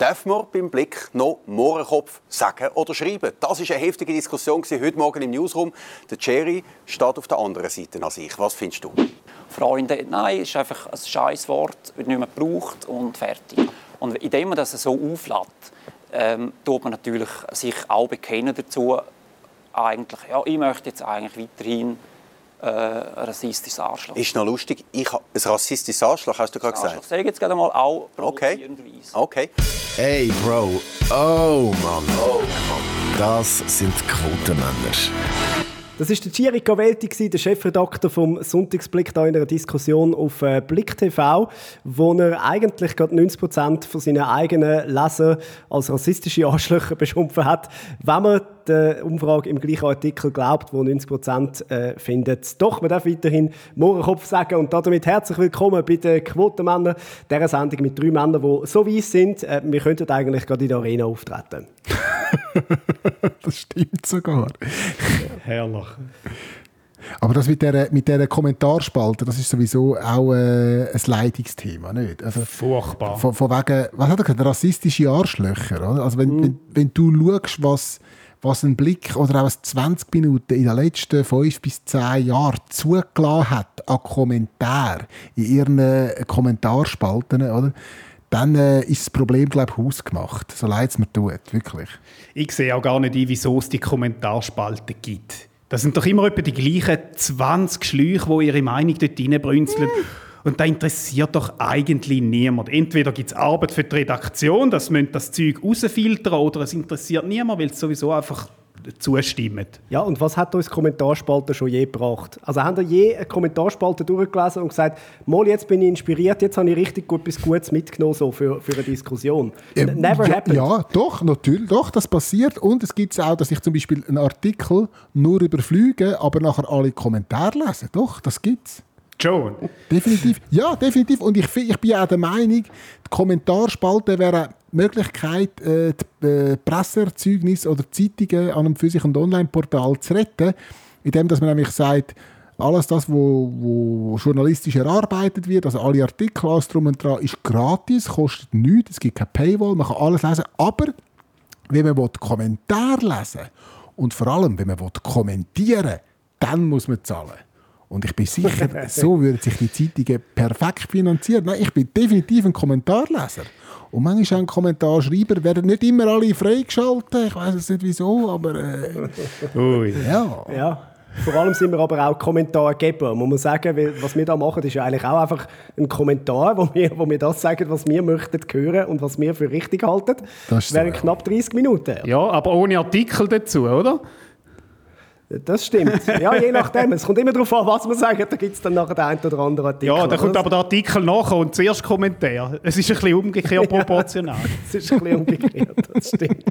Darf man beim Blick noch Mohrenkopf sagen oder schreiben? Das ist eine heftige Diskussion heute Morgen im Newsroom. Der Jerry steht auf der anderen Seite als ich. Was findest du? Freunde, nein, ist einfach ein scheiß Wort, wird nicht mehr gebraucht und fertig. Und indem man das so auflädt, ähm, tut man natürlich sich auch bekennen dazu, eigentlich, ja, ich möchte jetzt eigentlich weiterhin äh, ein rassistisches Arschloch. Ist noch lustig, ich habe ein rassistisches Arschloch, hast du gerade gesagt? Sag jetzt gerade mal auch okay. okay. Hey Bro, oh Mann, oh Mann, das sind Quotenmänner. Das ist der Thierry Cavelti, der Chefredakteur vom Sonntagsblick, da in einer Diskussion auf äh, Blick TV, wo er eigentlich gerade 90 Prozent von seinen eigenen Leser als rassistische Arschlöcher beschimpft hat. Wenn man der Umfrage im gleichen Artikel glaubt, wo 90 Prozent äh, findet, doch, man darf weiterhin Mohrenkopf sagen. Und damit herzlich willkommen bei den Quotenmännern, dieser Sendung mit drei Männern, die so weiss sind, äh, wir könnten eigentlich gerade in der Arena auftreten. das stimmt sogar. Herrlich. Aber das mit dieser, mit dieser Kommentarspalte, das ist sowieso auch äh, ein Leitungsthema, nicht? Also, Furchtbar. Von, von wegen, was hat er gesagt, rassistische Arschlöcher, oder? Also wenn, mm. wenn, wenn du schaust, was, was ein Blick oder auch 20 Minuten in den letzten 5 bis 10 Jahren zugelassen hat an Kommentaren in ihren äh, Kommentarspalten, oder? dann äh, ist das Problem, glaube ich, hausgemacht. So leid es mir tut, wirklich. Ich sehe auch gar nicht ein, wieso es die Kommentarspalten gibt. Das sind doch immer etwa die gleichen 20 Schläuche, die ihre Meinung dort reinbrünzeln. Mm. Und da interessiert doch eigentlich niemand. Entweder gibt es Arbeit für die Redaktion, das müssen das Zeug rausfiltern, oder es interessiert niemand, weil es sowieso einfach zustimmen. Ja, und was hat uns Kommentarspalte schon je gebracht? Also haben ihr je eine Kommentarspalte durchgelesen und gesagt, mal jetzt bin ich inspiriert, jetzt habe ich richtig gut etwas Gutes mitgenommen so für, für eine Diskussion? Ähm, Never ja, happened. Ja, doch, natürlich, doch, das passiert. Und es gibt auch, dass ich zum Beispiel einen Artikel nur überflüge, aber nachher alle Kommentare lese. Doch, das gibt's. John. Definitiv. Ja, definitiv. Und ich, ich bin auch der Meinung, die Kommentarspalte wäre Möglichkeit, äh, die äh, Presseerzeugnisse oder Zeitungen an einem Physik- und Online-Portal zu retten, indem dass man nämlich sagt, alles das, was wo, wo journalistisch erarbeitet wird, also alle Artikel, alles drum und dran, ist gratis, kostet nichts, es gibt keine Paywall, man kann alles lesen, aber wenn man Kommentare lesen und vor allem, wenn man kommentieren dann muss man zahlen. Und ich bin sicher, so würden sich die Zeitungen perfekt finanzieren. Nein, ich bin definitiv ein Kommentarleser. Und manchmal auch ein Kommentarschreiber werden nicht immer alle freigeschaltet. Ich weiß nicht wieso, aber. Äh, Ui. Ja. ja. Vor allem sind wir aber auch Kommentargeber. Man muss sagen, was wir da machen, ist ja eigentlich auch einfach ein Kommentar, wo wir, wo wir das sagen, was wir möchten hören und was wir für richtig halten. Das wären so, knapp 30 Minuten. Ja, aber ohne Artikel dazu, oder? Das stimmt. Ja, je nachdem. Es kommt immer darauf an, was man sagt. Da gibt es dann nachher den einen oder anderen Artikel. Ja, da kommt aber der Artikel nachher und zuerst Kommentar. Es ist ein bisschen umgekehrt proportional. es ist ein bisschen umgekehrt, das stimmt.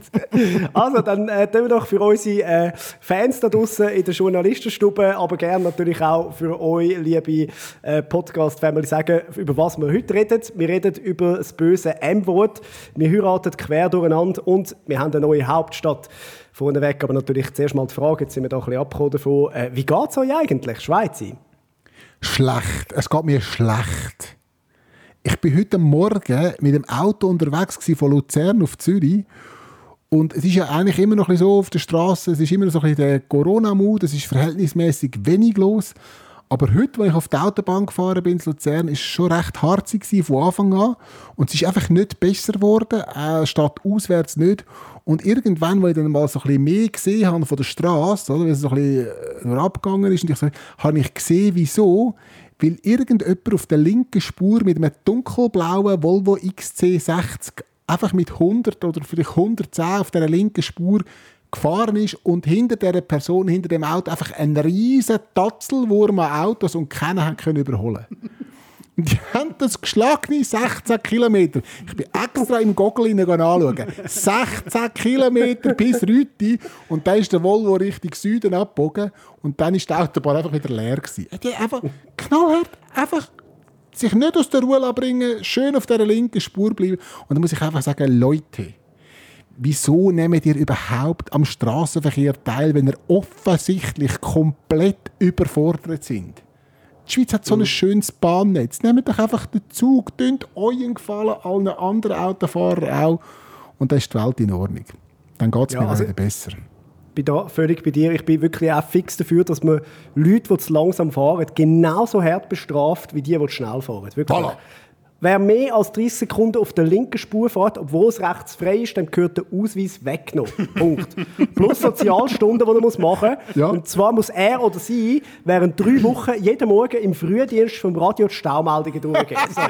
Also, dann äh, tun wir doch für unsere äh, Fans da draußen in der Journalistenstube, aber gerne natürlich auch für euch, liebe äh, Podcast-Family, sagen, über was wir heute reden. Wir reden über das böse M-Wort. Wir heiraten quer durcheinander und wir haben eine neue Hauptstadt vorneweg. Aber natürlich zuerst mal die Frage, jetzt sind wir da ein bisschen abgekommen davon, äh, wie geht es euch eigentlich, Schweiz? Schlecht. Es geht mir schlecht. Ich bin heute Morgen mit dem Auto unterwegs von Luzern auf Zürich und es ist ja eigentlich immer noch so auf der Straße, es ist immer noch so ein bisschen der Corona-Mut, es ist verhältnismäßig wenig los. Aber heute, als ich auf der Autobahn gefahren bin in Luzern, ist es schon recht harzig von Anfang an. Und es ist einfach nicht besser geworden, äh, statt auswärts nicht. Und irgendwann, als ich dann mal so ein bisschen mehr gesehen habe von der Straße, oder, weil es so ein bisschen äh, abgegangen ist, und ich so, habe ich gesehen, wieso. Weil irgendjemand auf der linken Spur mit einem dunkelblauen Volvo XC60 einfach mit 100 oder vielleicht 110 auf der linken Spur gefahren ist und hinter der Person, hinter dem Auto einfach ein riesen Tatzelwurm an Autos und keiner hat können überholen die haben das geschlagene 16 Kilometer. Ich bin extra im Goggle anschauen. 16 Kilometer bis Rüti. Und dann ist der Volvo Richtung Süden abgebogen. Und dann ist die Autobahn einfach wieder leer gewesen. Die einfach knallhart, einfach sich nicht aus der Ruhe abbringen, schön auf der linken Spur bleiben. Und dann muss ich einfach sagen, Leute, wieso nehmt ihr überhaupt am Straßenverkehr teil, wenn ihr offensichtlich komplett überfordert sind? Die Schweiz hat so ein schönes Bahnnetz. Nehmt doch einfach den Zug, tönt euren Gefallen, allen anderen Autofahrern auch. Und dann ist die Welt in Ordnung. Dann geht es Ja, mir also- besser. bin da völlig bei dir. Ich bin wirklich auch fix dafür, dass man Leute, die zu langsam fahren, genauso hart bestraft, wie die, die schnell fahren. Wirklich. Voilà. Wer mehr als 30 Sekunden auf der linken Spur fährt, obwohl es rechts frei ist, dann gehört der Ausweis weggenommen. Punkt. Plus Sozialstunden, die er muss machen muss. Ja. Und zwar muss er oder sie während drei Wochen jeden Morgen im Frühdienst vom Radio die Staumeldungen durchgehen. So.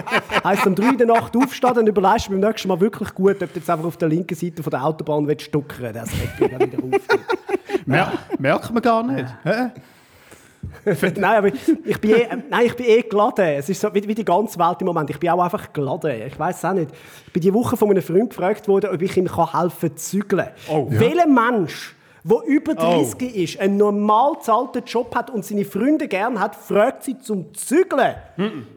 Heisst, um drei in der Nacht aufstehen, dann überlegst du beim nächsten Mal wirklich gut, ob du jetzt einfach auf der linken Seite von der Autobahn willst stuckern willst. Das regt mich wieder auf. Mer merkt man gar nicht. Nein, aber ich bin eh, nein, ich bin eh geladen. Es ist so wie, wie die ganze Welt im Moment. Ich bin auch einfach geladen. Ich weiß es auch nicht. Ich bin die Woche von einem Freund gefragt worden, ob ich ihm kann helfen kann zügeln. Oh. Welcher Mensch, der über 30 ist, einen normal bezahlten Job hat und seine Freunde gern hat, fragt sie zum Zügeln.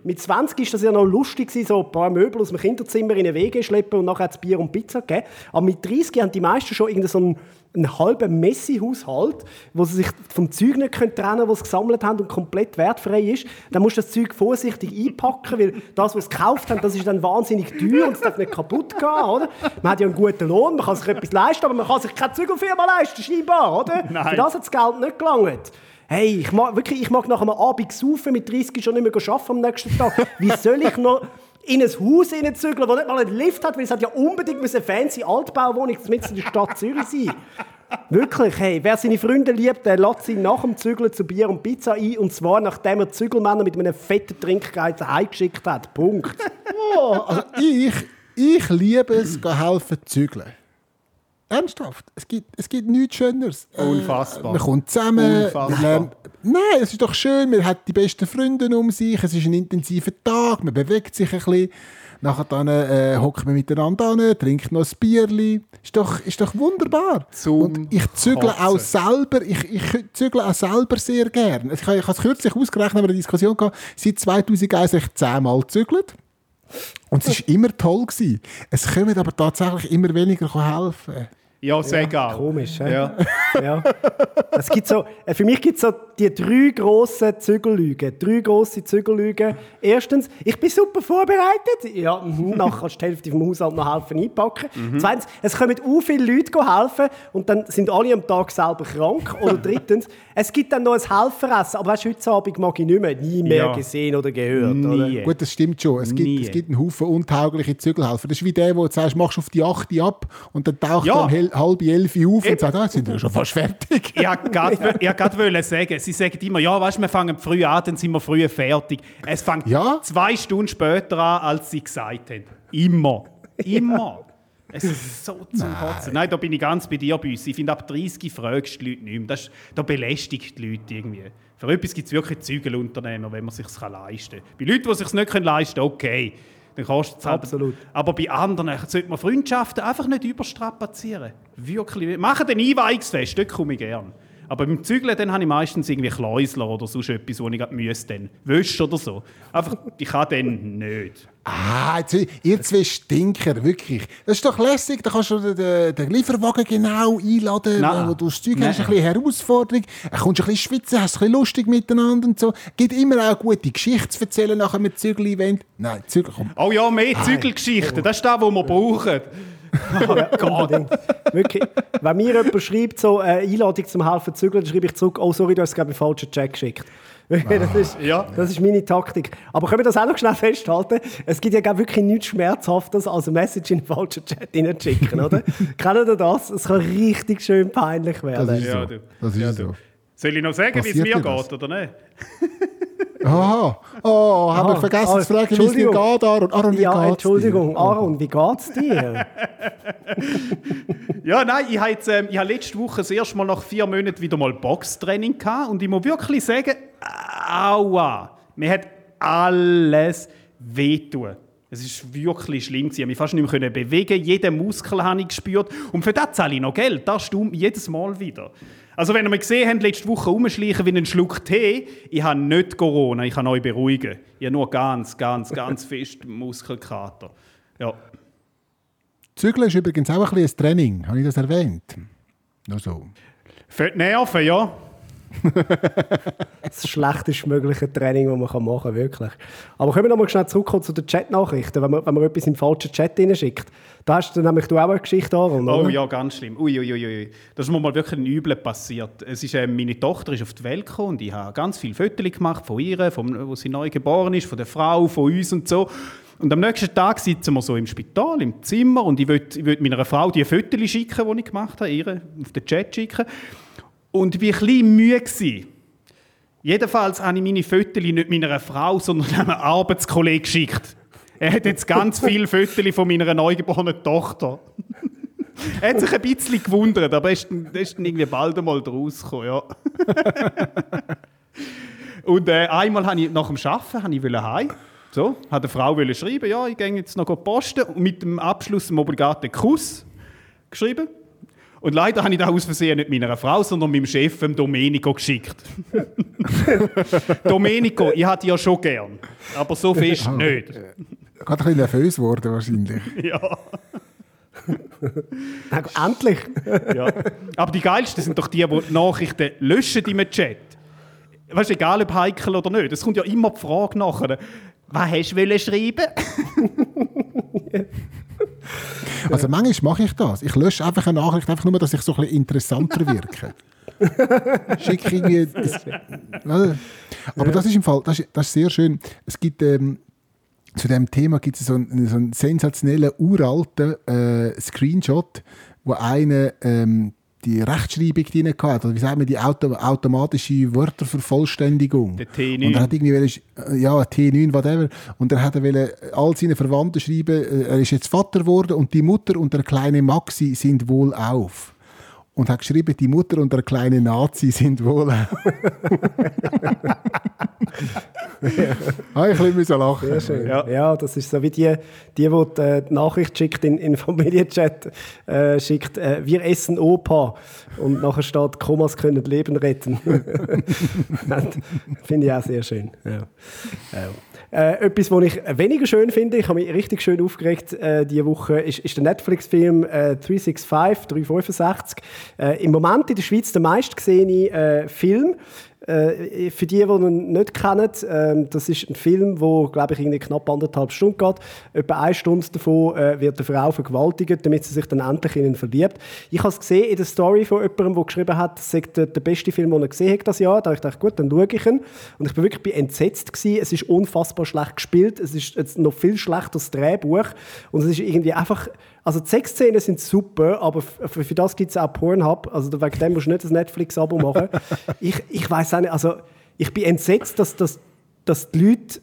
Mit 20 ist das ja noch lustig, so ein paar Möbel aus dem Kinderzimmer in eine Wege schleppen und nachher Bier und Pizza gegeben. Aber mit 30 haben die meisten schon irgendeinen so einen, halben Messi-Haushalt, wo sie sich vom Zeug nicht trennen können, das sie gesammelt haben und komplett wertfrei ist. Dann musst du das Zeug vorsichtig einpacken, weil das, was sie gekauft haben, das ist dann wahnsinnig teuer und es darf nicht kaputt gehen, oder? Man hat ja einen guten Lohn, man kann sich etwas leisten, aber man kann sich keine Zügelfirma leisten, scheinbar, oder? Nein. Für das hat das Geld nicht gelangt. Hey, ich mag, wirklich, ich mag nach einem Abend saufen mit 30 schon nicht mehr arbeiten am nächsten Tag. Wie soll ich noch in ein Haus hineinzügeln, das nicht mal einen Lift hat, weil es hat ja unbedingt eine fancy Altbauwohnung mitten in der Stadt Zürich sein. Wirklich, hey, wer seine Freunde liebt, der lässt sie nach dem Zügeln zu Bier und Pizza ein. Und zwar, nachdem er Zügelmänner mit einem fetten Trinkgeld heimgeschickt hat. Punkt. Oh, also ich, ich liebe es, helfen zu zügeln. Ernsthaft. Es gibt, es gibt nichts Schöneres. Äh, Unfassbar. Man kommt zusammen. Lernt, nein, es ist doch schön. Man hat die besten Freunde um sich. Es ist ein intensiver Tag. Man bewegt sich ein bisschen. Nachher dann äh, hockt man miteinander an, trinkt noch ein Bierli. Ist doch, ist doch wunderbar. Zum Und ich zügle Kotzen. auch selber, ich, ich zügle auch selber sehr gern. Ich, habe- ich habe es kürzlich ausgerechnet, haben wir eine Diskussion gehabt, seit 2001 habe ich zehnmal gezügelt. Und es war immer toll. Gewesen. Es kommen aber tatsächlich immer weniger helfen. Ja, sehr geil. Komisch, hä? Ja. Ja. Es gibt so, äh, für mich gibt es so die drei grossen Zügellügen. Drei grosse Zügellügen. Erstens, ich bin super vorbereitet. Ja, mhm, nachher kannst du die Hälfte vom Haushalt noch helfen einpacken. Zweitens, es kommen auch viele Leute helfen und dann sind alle am Tag selber krank. Oder drittens, es gibt dann noch ein Helferessen. Aber weißt, du, heute Abend mag ich nicht mehr, nie mehr Ja. gesehen oder gehört. Oder? Nie. Gut, das stimmt schon. Es gibt, es gibt einen Haufen untaugliche Zügelhelfer. Das ist wie der, wo du sagst, machst auf die 8 ab und dann taucht Ja. er um hel- halb elf auf und sagt, ah, sind wir schon fast fertig. Ich wollte gerade sagen, sie sagen immer, ja, weißt, wir fangen früh an, dann sind wir früh fertig. Es fängt Ja. zwei Stunden später an, als sie gesagt haben. Immer. Immer. Es ist so zum Kotzen. Nein, da bin ich ganz bei dir, Büssi. Ich finde, ab 30 fragst du die Leute nicht mehr. Das ist, da belästigt die Leute irgendwie. Für etwas gibt es wirklich Zügelunternehmer, wenn man es sich leisten kann. Bei Leuten, die es sich nicht leisten können, okay. Dann kostet es halt. Absolut. Aber bei anderen sollte man Freundschaften einfach nicht überstrapazieren. Wirklich. Machen den Einweihungsfest, dort komme ich gern. Aber beim Zügeln dann habe ich meistens irgendwie Kläusler oder sonst etwas, wo ich gerade müsste. Dann. Wäsche oder so. Einfach, ich kann dann nicht. Ah, jetzt, ihr zwei Stinker, wirklich. Das ist doch lässig, da kannst du den, den, Lieferwagen genau einladen, Nein. wo du das Zeug Nein. hast, ein bisschen Herausforderung, dann kommst du ein bisschen schwitzen, hast ein bisschen lustig miteinander und so. Gibt immer auch gute Geschichten zu erzählen nach einem Zügel-Event. Nein, Zügel, komm. Oh ja, mehr Zügelgeschichten. Das ist das, was wir brauchen. Unbedingt. Wirklich. Wenn mir jemand schreibt, so eine Einladung zum Helfen zügeln, dann schreibe ich zurück, oh sorry, du hast es glaube ich, den falschen Check geschickt. Das ist, Ja. das ist meine Taktik. Aber können wir das auch noch schnell festhalten? Es gibt ja glaub, wirklich nichts Schmerzhaftes, als eine Message in den falschen Chat hineinschicken, oder? Kennt ihr das? Es kann richtig schön peinlich werden. Das ist Ja, so. du. Das ist Ja, so. Soll ich noch sagen, wie es mir geht, oder nicht? Aha. Oh, haben wir Ah, vergessen ah, zu fragen, wie es dir Entschuldigung. geht, Aaron. Aaron, wie ja, geht's Entschuldigung, dir? Aaron, wie geht's dir? Ja, nein, ich habe, jetzt, ähm, ich habe letzte Woche das erste Mal nach vier Monaten wieder mal Boxtraining gehabt und ich muss wirklich sagen, aua, mir hat alles wehtun. Es ist wirklich schlimm. Ich konnte mich fast nicht mehr bewegen. Jeden Muskel habe ich gespürt. Und für das zahle ich noch Geld. Das stimmt jedes Mal wieder. Also wenn ihr mich gesehen habt, letzte Woche rumschleichen wie ein Schluck Tee, ich habe nicht Corona, ich kann euch beruhigen. Ich habe nur ganz, ganz, ganz fest Muskelkater. Ja. Zügeln ist übrigens auch ein bisschen ein Training. Habe ich das erwähnt? Nur so. Für die Nerven, ja. das schlechtest mögliche Training, das man machen kann, wirklich. Aber können wir noch mal schnell zurückkommen zu den Chat-Nachrichten, wenn man, wenn man etwas in den falschen Chat schickt. Da hast du nämlich du auch eine Geschichte, Aaron, Oh ja, ganz schlimm. Ui, ui, ui. Das ist mir mal wirklich ein Übel passiert. Es ist, äh, meine Tochter ist auf die Welt gekommen und ich habe ganz viele Fotos gemacht von ihr, von, wo sie neu geboren ist, von der Frau, von uns und so. Und am nächsten Tag sitzen wir so im Spital, im Zimmer und ich wollte meiner Frau die Fotos schicken, die ich gemacht habe, ihr auf den Chat schicken. Und ich war ein bisschen müde. Gewesen. Jedenfalls habe ich meine Fotos nicht meiner Frau, sondern einem Arbeitskollegen geschickt. Er hat jetzt ganz viele Fotos von meiner neugeborenen Tochter. er hat sich ein bisschen gewundert, aber er ist, ist dann irgendwie bald einmal draus gekommen, ja. Und äh, einmal habe ich nach dem Arbeiten habe ich heim. So, hat eine Frau schreiben, ja, ich gehe jetzt noch posten und mit dem Abschluss im obligaten Kuss geschrieben. Und leider habe ich das aus Versehen nicht meiner Frau, sondern meinem Chef, dem Domenico, geschickt. Domenico, ich hatte ja schon gern, aber so fest nicht. Gerade ein bisschen nervös geworden wahrscheinlich. Ja. Endlich! Ja. Aber die geilsten sind doch die, die die Nachrichten löschen im Chat. Weißt du, egal ob heikel oder nicht. Es kommt ja immer die Frage nachher. Was hast du schreiben? Also manchmal mache ich das. Ich lösche einfach eine Nachricht, einfach nur, dass ich so ein bisschen interessanter wirke. Schicke irgendwie... Das? Aber das ist im Fall, das ist, das ist sehr schön. Es gibt... Ähm, zu dem Thema gibt es so einen, so einen sensationellen, uralten äh, Screenshot, wo einer ähm, die Rechtschreibung drin hatte, oder wie sagt man, die Auto automatische Wörtervervollständigung. Der T9. Und er hat irgendwie, wollen, äh, ja, T9, whatever. Und er hat wollen all seine Verwandten schreiben, äh, er ist jetzt Vater geworden und die Mutter und der kleine Maxi sind wohl auf. Und hat geschrieben, die Mutter und der kleine Nazi sind wohl auf. ah, ich ein bisschen lachen. Sehr schön. Ja. Ja. das ist so wie die, die, die die, äh, die Nachricht schickt in, in den Familienchat, äh, schickt, äh, wir essen Opa und nachher steht, Kommas können Leben retten. finde ich auch sehr schön. Ja. Ja. Äh, etwas, was ich weniger schön finde, ich habe mich richtig schön aufgeregt äh, diese Woche, ist, ist der Netflix-Film äh, 365, 365. Äh, Im Moment in der Schweiz der meistgesehene äh, Film. Äh, für die, die ihn nicht kennen, ähm, das ist ein Film, der, glaube ich, irgendwie knapp anderthalb Stunden geht. Etwa eine Stunde davon äh, wird eine Frau vergewaltigt, damit sie sich dann endlich in ihn verliebt. Ich habe es gesehen in der Story von jemandem, der geschrieben hat, das sei der, der beste Film, den er gesehen hat das Jahr. Da habe ich gedacht, gut, dann schaue ich ihn. Und ich bin wirklich entsetzt gewesen. Es ist unfassbar schlecht gespielt. Es ist jetzt noch viel schlechter das Drehbuch. Und es ist irgendwie einfach... Also die Sexszenen sind super, aber für, für das gibt es auch Pornhub. Also wegen dem musst du nicht das Netflix-Abo machen. ich ich weiß auch nicht, also ich bin entsetzt, dass, dass, dass die Leute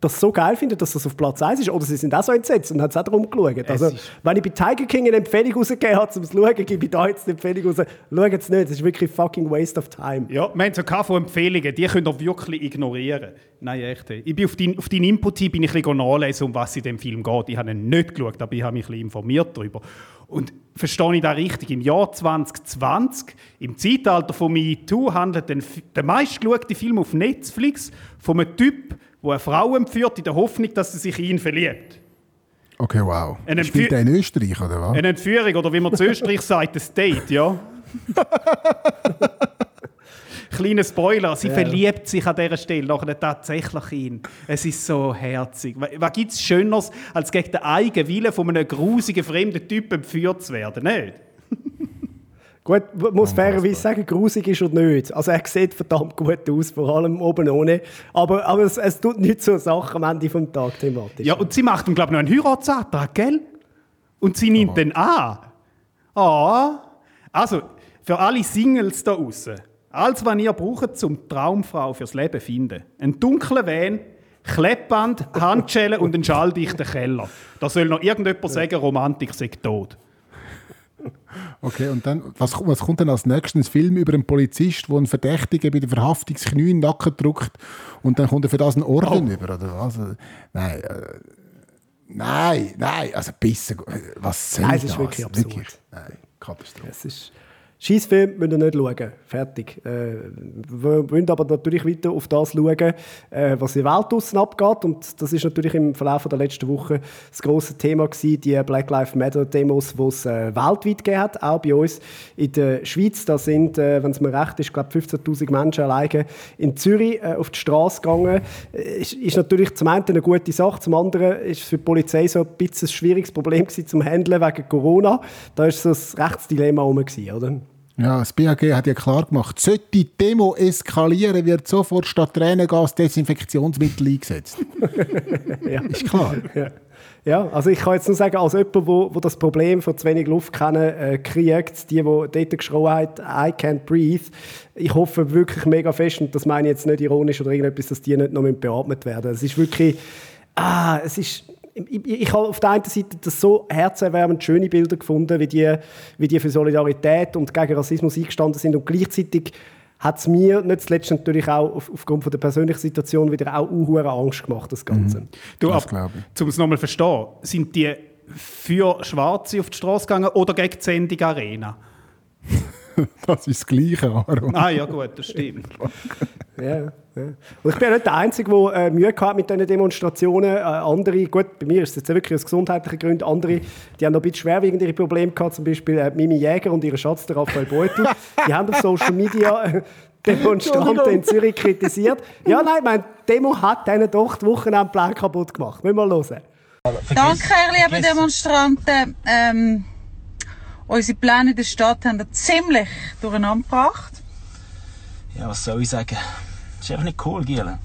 das so geil finden, dass das auf Platz 1 ist. Oder sie sind auch so entsetzt und haben es auch darum geschaut. Also, wenn ich bei Tiger King eine Empfehlung rausgegeben habe, um es zu schauen, gebe ich da jetzt eine Empfehlung raus. Schaut es nicht, das ist wirklich fucking waste of time. Ja, wir haben so keine von Empfehlungen, die könnt ihr wirklich ignorieren. Nein, echt. Ich bin auf deinen auf deinen Input hin bin ich ein bisschen nachlesen, um was in dem Film geht. Ich habe ihn nicht geschaut, aber ich habe mich ein bisschen informiert darüber. Und verstehe ich das richtig? Im Jahr 2020, im Zeitalter von MeToo, handelt der meistgeschaute Film auf Netflix von einem Typ, der eine Frau entführt, in der Hoffnung, dass sie sich in ihn verliebt. Okay, wow. Ein Spielt er in Österreich, oder was? Eine Entführung, oder wie man zu Österreich sagt, ein Date, ja. Kleiner Spoiler, sie verliebt sich an dieser Stelle nachher tatsächlich in ihn. Es ist so herzig. Was- gibt es Schöneres, als gegen den eigenen Willen von einem grusigen, fremden Typ entführt zu werden? Nicht? Gut, man muss fairerweise sagen, grusig ist er nicht. Also er sieht verdammt gut aus, vor allem oben ohne. Aber, aber es, es tut nicht zur Sache am Ende des Tages thematisch. Ja, und sie macht ihm, glaube ich, noch einen Heiratsantrag, gell? Und sie nimmt den an. Ah. Also, für alle Singles da draußen, alles, was ihr braucht, zum Traumfrau fürs Leben finden. Ein dunkler Van, Kleppband, Handschellen und einen schalldichten Keller. Da soll noch irgendjemand sagen, Romantik sei tot. Okay, und dann, was, was kommt denn als nächstes? Ein Film über einen Polizist, der einen Verdächtigen bei der Verhaftung das Knie in den Nacken drückt und dann kommt er für das einen Orden über, oder was? Nein, äh, nein, nein, also besser, was soll Nein, es das? ist wirklich absurd. Nein, Katastrophe. Es ist, Schießfilm müsst ihr nicht schauen. Fertig. Äh, wir wollen aber natürlich weiter auf das schauen, äh, was in der Welt draussen abgeht. Und das ist natürlich im Verlauf der letzten Woche das große Thema gewesen, die Black Lives Matter Demos, die es äh, weltweit gegeben hat, auch bei uns in der Schweiz. Da sind, äh, wenn es mir recht ist, glaube 15.000 Menschen alleine in Zürich äh, auf die Straße gegangen. Äh, ist, ist natürlich zum einen eine gute Sache, zum anderen ist es für die Polizei so ein bisschen ein schwieriges Problem gewesen, zum Handeln wegen Corona. Da ist so ein Rechtsdilemma herum, oder? Ja, das BAG hat ja klar gemacht, sollte die Demo eskalieren, wird sofort statt Tränengas Desinfektionsmittel eingesetzt. ja. Ist klar. Ja. ja. also ich kann jetzt nur sagen, als jemand, wo, wo das Problem von zu wenig Luft kennen, äh, kriegt, die, die dort geschrien hat, I can't breathe, ich hoffe wirklich mega fest, und das meine ich jetzt nicht ironisch oder irgendetwas, dass die nicht noch beatmet werden. Es ist wirklich, ah, es ist ich, ich habe auf der einen Seite das so herzerwärmend schöne Bilder gefunden, wie die, wie die für Solidarität und gegen Rassismus eingestanden sind und gleichzeitig hat es mir nicht zuletzt natürlich auch auf, aufgrund von der persönlichen Situation wieder auch unhure Angst gemacht, das Ganze. Mhm. Du, das ab, um es nochmal zu verstehen, sind die für Schwarze auf die Straße gegangen oder gegen die Sendung Arena? das ist das Gleiche, Aaron. Ah ja gut, das stimmt. ja. Und ich bin ja nicht der Einzige, der äh, Mühe hat mit diesen Demonstrationen. Äh, andere, gut, bei mir ist es jetzt wirklich aus gesundheitlichen Gründen, andere, die haben noch ein bisschen schwerwiegende Probleme gehabt, zum Beispiel äh, Mimi Jäger und ihr Schatz, der Raphael Beutel. die haben auf Social Media äh, Demonstranten in Zürich kritisiert. Ja, nein, mein Demo hat denen doch die Wochenendplan kaputt gemacht. Müssen wir mal hören. Danke, liebe Demonstranten. Ähm, unsere Pläne in der Stadt haben wir ziemlich durcheinander gebracht. Ja, was soll ich sagen? Ist einfach nicht cool, Giele.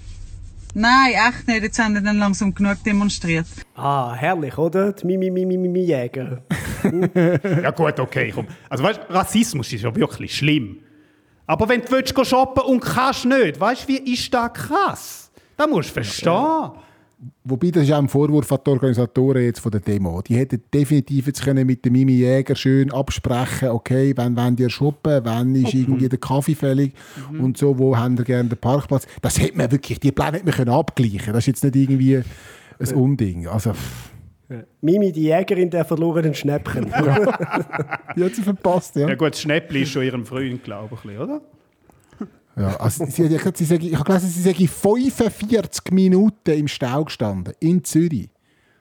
Nein, echt nicht. Jetzt haben wir dann langsam genug demonstriert. Ah, herrlich, oder? Die Mimi, Mimi, Mimi Jäger. ja gut, okay, komm. Also weißt, Rassismus ist ja wirklich schlimm. Aber wenn du willst, shoppen und kannst nicht, weißt du, wie ist das krass? Das musst du verstehen. Ja. Wobei, das ist auch ein Vorwurf an die Organisatoren jetzt von der Demo. Die hätten definitiv jetzt können mit dem Mimi Jäger schön absprechen okay, wann wollt ihr shoppen, wann ist irgendwie der Kaffee fällig mhm. und so, wo haben ihr gerne den Parkplatz. Das hätte man wirklich, die Pläne hätte man können abgleichen Das ist jetzt nicht irgendwie ein Unding. Also, Mimi, die Jägerin der verlorenen Schnäppchen. die hat sie verpasst, ja. Ja gut, das Schnäppli ist schon ihrem Freund, glaube ich, oder? Ja, also sie ich habe gelesen, sie sei 45 Minuten im Stau gestanden, in Zürich.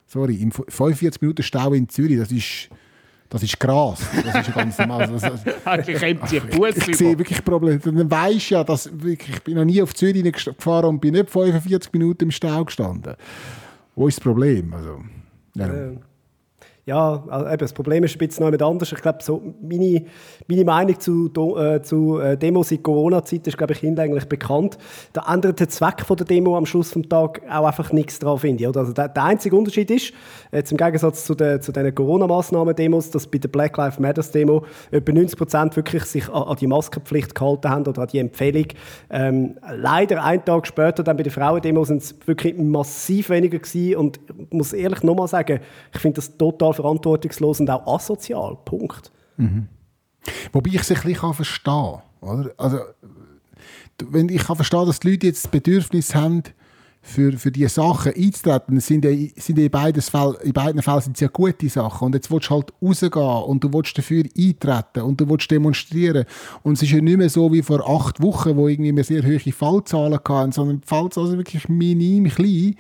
Sorry, 45 Minuten Stau in Zürich, das ist, das ist Gras. Das ist ganz normal. Also, Eigentlich kommt sie Bus Ich sehe wirklich Probleme. Dann weisst ja, dass wirklich, ich bin noch nie auf Zürich gefahren und bin nicht 45 Minuten im Stau gestanden. Wo ist das Problem? Also, ja. Ja, also eben, das Problem ist ein bisschen noch mit anders. Ich glaube, so meine, meine Meinung zu, äh, zu äh, Demos in Corona-Zeit ist, glaube ich, hinlänglich bekannt. Da ändert der Zweck von der Demo am Schluss des Tages auch einfach nichts daran, finde ich. Oder? Also der, der einzige Unterschied ist, jetzt im Gegensatz zu den, zu den Corona-Massnahmen-Demos, dass bei der Black Lives Matter-Demo etwa 90 Prozent wirklich sich an, an, die Maskenpflicht gehalten haben oder an die Empfehlung. Ähm, leider einen Tag später, dann bei der Frauen-Demo, sind es wirklich massiv weniger gewesen. Und ich muss ehrlich nochmal sagen, ich finde das total verantwortungslos und auch asozial. Punkt. Mhm. Wobei ich es ein bisschen verstehen kann. Also, wenn ich kann verstehen, dass die Leute jetzt das Bedürfnis haben, für, für diese Sachen einzutreten, sind ja, sind ja in, beides Fall, in beiden Fällen sind es ja gute Sachen. Und jetzt willst du halt rausgehen und du willst dafür eintreten und du willst demonstrieren. Und es ist ja nicht mehr so wie vor acht Wochen, wo irgendwie wir sehr hohe Fallzahlen hatten, sondern die Fallzahlen sind wirklich minim klein.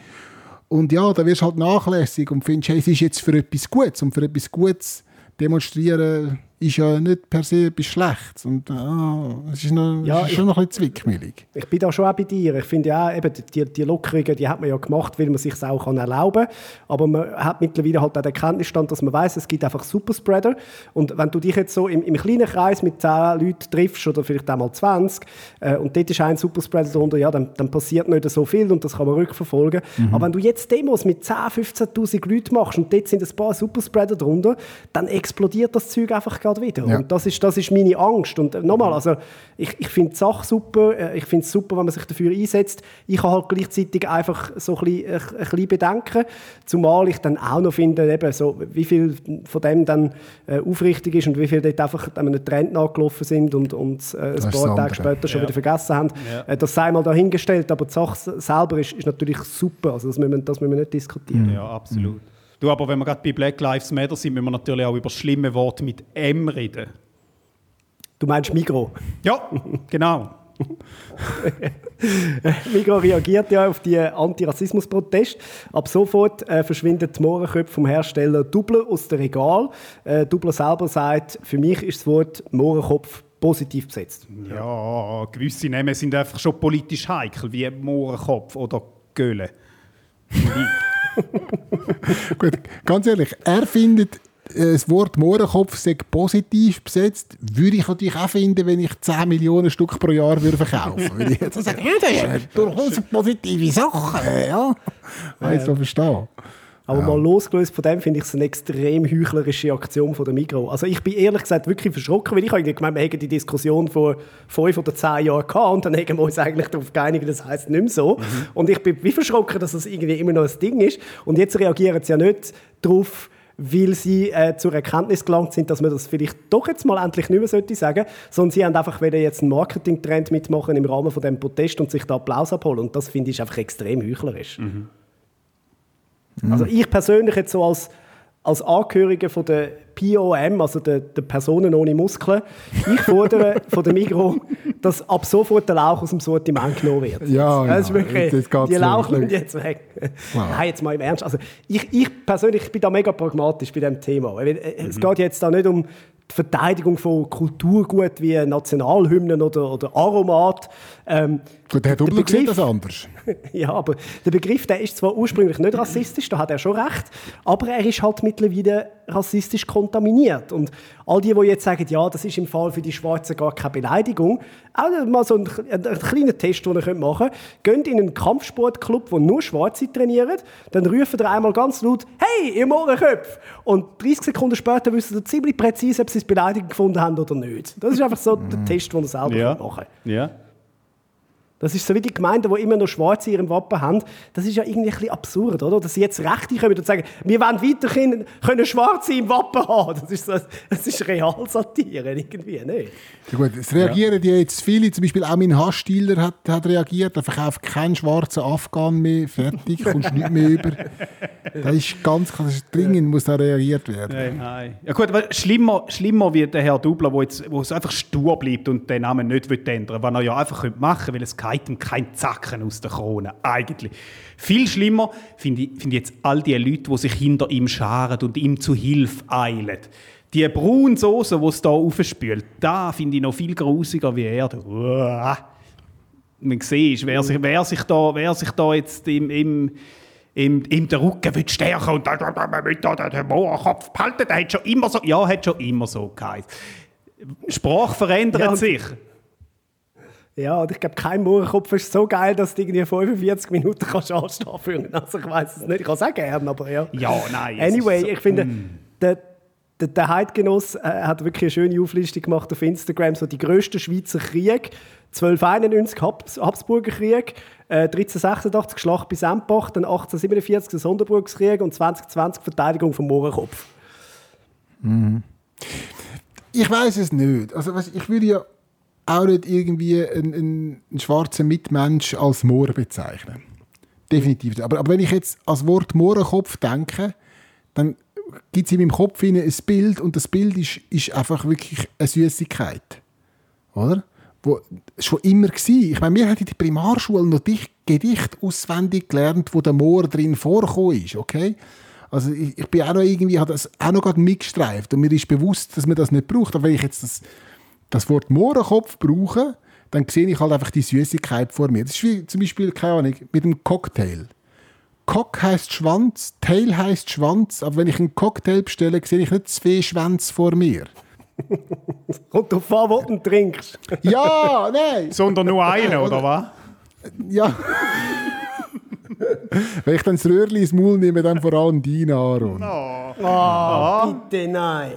Und ja, da wirst du halt nachlässig und findest, hey, es ist jetzt für etwas Gutes. Und für etwas Gutes demonstrieren ist ja nicht per se etwas Schlechtes. Und ah, es ist, noch, ja, ist schon noch ein bisschen zwickmühlig. Ich bin da schon auch bei dir. Ich finde ja, eben, die, die Lockerungen, die hat man ja gemacht, weil man sich es auch erlauben kann. Aber man hat mittlerweile halt auch den Kenntnisstand, dass man weiß, es gibt einfach Superspreader. Und wenn du dich jetzt so im, im kleinen Kreis mit 10 Leuten triffst oder vielleicht auch mal 20 äh, und dort ist ein Superspreader darunter, ja, dann, dann passiert nicht so viel und das kann man rückverfolgen. Mhm. Aber wenn du jetzt Demos mit 10, 15'000 Leuten machst und dort sind ein paar Superspreader darunter, dann explodiert das Zeug einfach gerade wieder. Ja. Und das ist, das ist meine Angst. Und äh, nochmal, also ich, ich finde die Sache super, äh, ich finde es super, wenn man sich dafür einsetzt. Ich habe halt gleichzeitig einfach so ein bisschen, ein, ein bisschen Bedenken, zumal ich dann auch noch finde, eben so, wie viel von dem dann äh, aufrichtig ist und wie viel dort einfach einem Trend nachgelaufen sind und, und äh, ein paar Tage später schon ja. wieder vergessen haben. Ja. Äh, das sei mal dahingestellt, aber die Sache selber ist, ist natürlich super, also das müssen wir, das müssen wir nicht diskutieren. Ja, absolut. Mhm. Du, aber wenn wir gerade bei Black Lives Matter sind, müssen wir natürlich auch über schlimme Wort mit M reden. Du meinst Migro? Ja, genau. Migro reagiert ja auf die Antirassismus-Proteste. Ab sofort äh, verschwinden die Mohrenköpfe vom Hersteller Dubler aus dem Regal. Äh, Dubler selber sagt, für mich ist das Wort Mohrenkopf positiv besetzt. Ja, gewisse Namen sind einfach schon politisch heikel, wie Mohrenkopf oder Göhle. Gut, ganz ehrlich, er findet äh, das Wort Mohrenkopf sei positiv besetzt, würde ich natürlich auch finden, wenn ich 10 Millionen Stück pro Jahr würde verkaufen würde. Würde ich jetzt sagen, ja, das ist durchaus eine positive Sache. Ja, weißt du, verstehe. Aber ja. mal losgelöst von dem finde ich es eine extrem heuchlerische Aktion von der Migro. Also ich bin ehrlich gesagt wirklich verschrocken, weil ich eigentlich gemeint, wir hätten die Diskussion vor fünf oder zehn Jahren gehabt und dann haben wir uns eigentlich darauf geeinigt, das heisst nicht mehr so. Mhm. Und ich bin wie verschrocken, dass das irgendwie immer noch ein Ding ist. Und jetzt reagieren sie ja nicht darauf, weil sie äh, zur Erkenntnis gelangt sind, dass man das vielleicht doch jetzt mal endlich nicht mehr sollte sagen, sondern sie haben einfach jetzt einen Marketing-Trend mitmachen im Rahmen von dem Protest und sich da Applaus abholen. Und das finde ich einfach extrem heuchlerisch. Mhm. Also ich persönlich jetzt so als, als Angehörige von der POM, also der, der Personen ohne Muskeln, ich fordere von der Migro, dass ab sofort der Lauch aus dem Sortiment genommen wird. Ja, das ja. Wirklich, das die Lauch sind jetzt weg. Wow. Nein, jetzt mal im Ernst. Also ich, ich persönlich bin da mega pragmatisch bei diesem Thema. Mhm. Es geht jetzt da nicht um die Verteidigung von Kulturgut wie Nationalhymnen oder, oder Aromat. Ähm, Gut, der Herr Dubler sieht das anders. ja, aber der Begriff der ist zwar ursprünglich nicht rassistisch, da hat er schon recht, aber er ist halt mittlerweile rassistisch kontaminiert. Und all die, die jetzt sagen, ja, das ist im Fall für die Schwarzen gar keine Beleidigung, auch mal so ein, ein, ein kleiner Test, den ihr machen könnt. Geht in einen Kampfsportclub, wo nur Schwarze trainieren, dann rufen ihr einmal ganz laut, hey, ihr Mohrenköpfe! Und 30 Sekunden später wissen ihr ziemlich präzise, ob sie es Beleidigung gefunden haben oder nicht. Das ist einfach so der Test, den ihr selber ja. machen könnt. Ja. Das ist so wie die Gemeinden, die immer noch Schwarze in ihrem Wappen haben. Das ist ja irgendwie ein bisschen absurd, oder? Dass sie jetzt Rechte kommen und sagen, wir wollen weiterhin können Schwarze im Wappen haben. Das ist, so, das ist Realsatire irgendwie, nicht? Ja gut, es reagieren ja. jetzt viele, zum Beispiel auch mein Hassstiller hat, hat reagiert, er verkauft keinen schwarzen Afghan mehr, fertig, kommst nicht mehr über. Das ist ganz das ist dringend, muss da reagiert werden. Nein, nein. Ja gut, aber schlimmer, schlimmer wird der Herr Dubler, wo, jetzt, wo es einfach stur bleibt und den Namen nicht ändern will, was er ja einfach machen könnte, weil es geht ihm kein Zacken aus der Krone, eigentlich. Viel schlimmer finde ich, find ich jetzt all die Leute, die sich hinter ihm scharen und ihm zu Hilfe eilen. Die braune Soße, die es hier aufspült, da finde ich noch viel grusiger wie er. Uah. Man sieht, wer sich, wer sich, da, wer sich da jetzt im, im im, im der Rücken wird stärken und dann wird da der Mohrenkopf behalten. Der hat schon immer so, ja, hat schon immer so geheißen. Sprache verändert ja, sich. Ja, und ich glaube, kein Mohrenkopf ist so geil, dass du irgendwie 45 Minuten kannst anstehen kannst. Also ich weiß es nicht, ich kann es auch gerne, aber ja. Ja, nein. Anyway, so, ich finde, mm. der, der, der Heidgenoss äh, hat wirklich eine schöne Auflistung gemacht auf Instagram, so die grössten Schweizer Krieg. 1291 Habs Habsburger Krieg, äh, 1386 Schlacht bei Sempach, dann 1847 der Sonderburgskrieg und 2020 Verteidigung vom Mohrenkopf. Mhm. Ich weiß es nicht. Also ich würde ja auch nicht irgendwie einen, einen, schwarzen Mitmensch als Moor bezeichnen. Definitiv. Aber, aber wenn ich jetzt als Wort Mohrenkopf denke, dann gibt es in meinem Kopf ein Bild und das Bild ist, ist einfach wirklich eine Süßigkeit. Oder? Wo, schon immer war. Ich meine, wir haben in der Primarschule noch Gedicht auswendig gelernt, wo der Moor drin vorgekommen ist, okay? Also ich, ich bin auch noch irgendwie, habe das auch noch mitgestreift und mir ist bewusst, dass man das nicht braucht. Aber wenn ich jetzt das das Wort Mohrenkopf brauche, dann sehe ich halt einfach die Süßigkeit vor mir. Das ist wie zum Beispiel, keine Ahnung, mit einem Cocktail. Cock heißt Schwanz, Tail heißt Schwanz, aber wenn ich einen Cocktail bestelle, sehe ich nicht zwei Schwänze vor mir. Und du fahr, wo du trinkst. ja, nein. Sondern nur einen, oder was? Ja. Wenn ich dann das Röhrchen ins Maul nehme, dann vor allem deine Aaron. Oh. oh, bitte nein.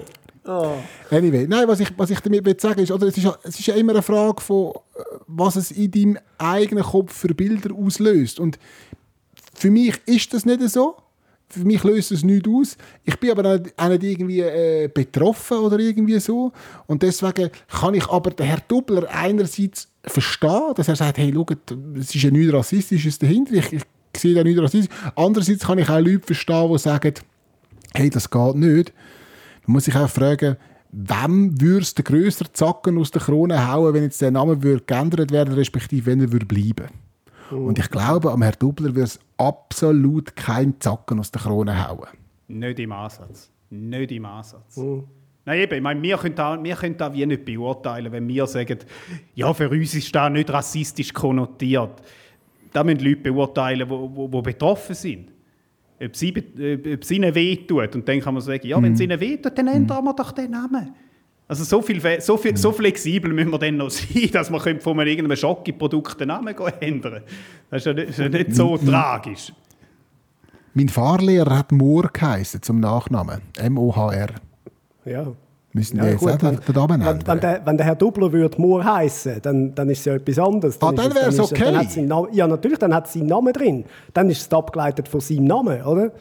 Oh. Anyway, nein, was ich, was ich damit sagen ist, oder es ist, es ist ja immer eine Frage von, äh, was es in deinem eigenen Kopf für Bilder auslöst. Und für mich ist das nicht so. Für mich löst es nichts aus. Ich bin aber auch nicht irgendwie äh, betroffen oder irgendwie so. Und deswegen kann ich aber den Herr Dubler einerseits verstehen, dass er sagt, hey, schau, es ist ja nichts Rassistisches dahinter. Ich, ich sehe da nichts Rassistisches. Andererseits kann ich auch Leute verstehen, die sagen, hey, das geht nicht. Man muss sich auch fragen, wem würde es den grösseren Zacken aus der Krone hauen, wenn jetzt der Name würde geändert werden respektive wenn er würde bleiben Und ich glaube, am Herrn Dubler würde es absolut keinen Zacken aus der Krone hauen. Nicht im Ansatz. Nicht im Ansatz. Nein, eben, ich meine, wir können, da, wir können da wie nicht beurteilen, wenn wir sagen, ja, für uns ist das nicht rassistisch konnotiert. Da müssen Leute beurteilen, die betroffen sind. Ob, es ihnen wehtut. Und dann kann man sagen, ja, wenn es ihnen wehtut, dann ändern wir doch den Namen. Also so, viel, so, viel, so flexibel müssen wir dann noch sein, dass man von einem irgendeinem Schocke-Produkt den Namen ändern Das ist ja nicht, ist ja nicht so tragisch. Mein Fahrlehrer hat Mohr geheißen zum Nachnamen. M-O-H-R. Ja. Müssen Ja, jetzt gut, auch wenn, Namen wenn, wenn, der, wenn der Herr Dubler würde Moore heißen, dann, dann ist es ja etwas anderes. Ah, dann es- wär's ist es- Dann okay. hat sein Name, ja, natürlich, dann hat es seinen Namen drin. Dann ist es abgeleitet von seinem Namen, oder?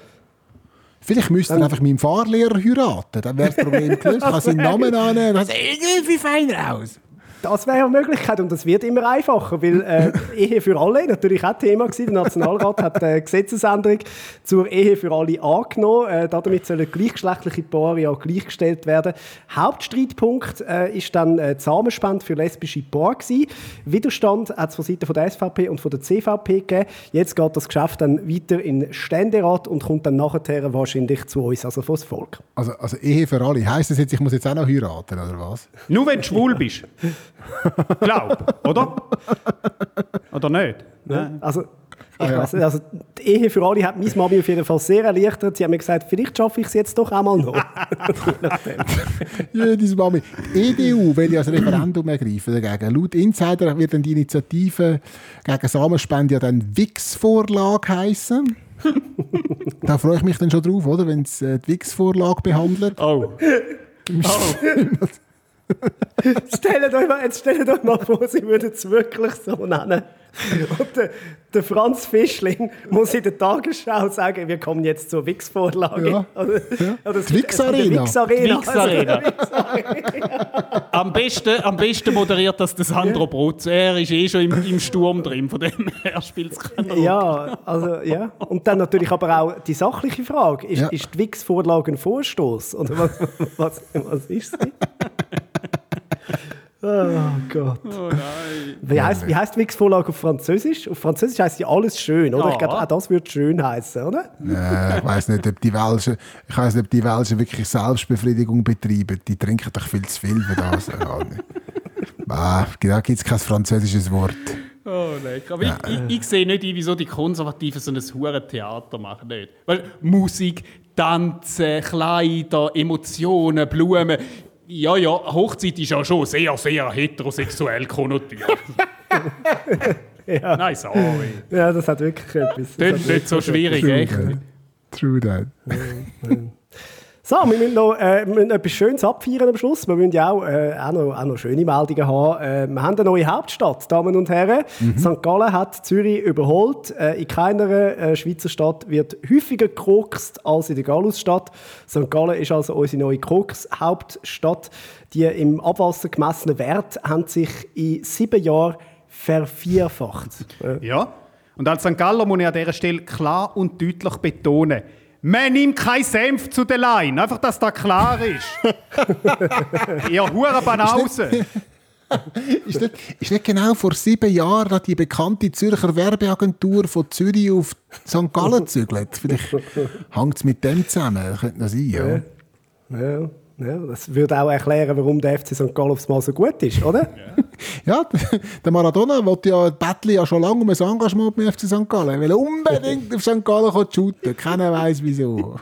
Vielleicht müsste er einfach meinen Fahrlehrer heiraten. Dann wäre das Problem gelöst. Ich kann seinen Namen annehmen. Dann sieht irgendwie feiner aus. Das wäre eine Möglichkeit und das wird immer einfacher, weil äh, Ehe für alle natürlich auch Thema gewesen. Der Nationalrat hat eine Gesetzesänderung zur Ehe für alle angenommen. Äh, damit sollen gleichgeschlechtliche Paare ja gleichgestellt werden. Hauptstreitpunkt äh, ist dann äh, die Samenspende für lesbische Paare gewesen. Widerstand hat es von Seiten von der SVP und von der CVP gegeben. Jetzt geht das Geschäft dann weiter in den Ständerat und kommt dann nachher wahrscheinlich zu uns, also vor das Volk. Also, also Ehe für alle. Heisst das jetzt, ich muss jetzt auch noch heiraten, oder was? Nur wenn du schwul bist. Glaub, oder? Oder nicht? Nein. Also, ich Ah, ja. weiss nicht, also die Ehe für alle hat meine Mami auf jeden Fall sehr erleichtert. Sie hat mir gesagt, vielleicht schaffe ich es jetzt doch einmal noch. Jedes Mami. Die EDU will ja das Referendum ergreifen dagegen. Laut Insider wird dann die Initiative gegen Samenspende ja dann Wix-Vorlage heißen. da freue ich mich dann schon drauf, oder? Wenn es äh, die Wix-Vorlage behandelt. Oh. Stellt, euch mal, jetzt stellt euch mal vor, sie würden es wirklich so nennen. Und der, der Franz Fischling muss in der Tagesschau sagen, wir kommen jetzt zur Wix-Vorlage. Ja. Oder, Ja. oder Die Wix-Arena. Am besten, am besten moderiert das der Sandro Brotz. Er ist eh schon im, im Sturm drin, von dem her spielt es keine Rolle. Ja, also, ja. Und dann natürlich aber auch die sachliche Frage. Ist, Ja. ist die Wix-Vorlage ein Vorstoß? Oder was, was, was ist sie? Oh Gott. Oh nein. Wie heißt, wie heißt Wix-Vorlage auf Französisch? Auf Französisch heißt ja alles schön, oder? Ja. Ich glaube, auch das würde schön heißen, oder? Äh, ich weiß nicht, ob die Welschen, ich weiß nicht, ob die Welschen wirklich Selbstbefriedigung betreiben. Die trinken doch viel zu viel für das. Nicht. ah, da gibt es kein französisches Wort. Oh nein. Aber ich, ich, ich sehe nicht ein, wieso die Konservativen so ein hure Theater machen. Nicht. Weil Musik, Tanzen, Kleider, Emotionen, Blumen. Ja, ja, Hochzeit ist ja schon sehr, sehr heterosexuell konnotiert. Nein, sorry. Ja, das hat wirklich etwas. Das Das ist nicht so schwierig, True echt. that. True that. So, wir müssen noch äh, müssen etwas Schönes abfeiern am Schluss. Wir müssen ja auch, äh, auch, noch, auch noch schöne Meldungen haben. Äh, wir haben eine neue Hauptstadt, Damen und Herren. St. Gallen hat Zürich überholt. Äh, in keiner äh, Schweizer Stadt wird häufiger gekokst als in der Gallusstadt. St. Gallen ist also unsere neue Koks-Hauptstadt. Die im Abwasser gemessenen Werte haben sich in sieben Jahren vervierfacht. Ja. Und als St. Galler muss ich an dieser Stelle klar und deutlich betonen, man nimmt kein Senf zu der Line. Einfach, dass das klar ist. Ihr Hurenbanausen. Ist nicht, ist nicht genau vor sieben Jahren hat die bekannte Zürcher Werbeagentur von Zürich auf St. Gallen gezügelt? Vielleicht hängt es mit dem zusammen. Könnte das sein, ja. Ja, ja, das würde auch erklären, warum der FC St. Gallen aufs Mal so gut ist, oder? Ja, der Maradona wollte ja Bettli ja schon lange um ein Engagement beim FC St. Gallen. Er will unbedingt auf St. Gallen shooten. Keiner weiß wieso.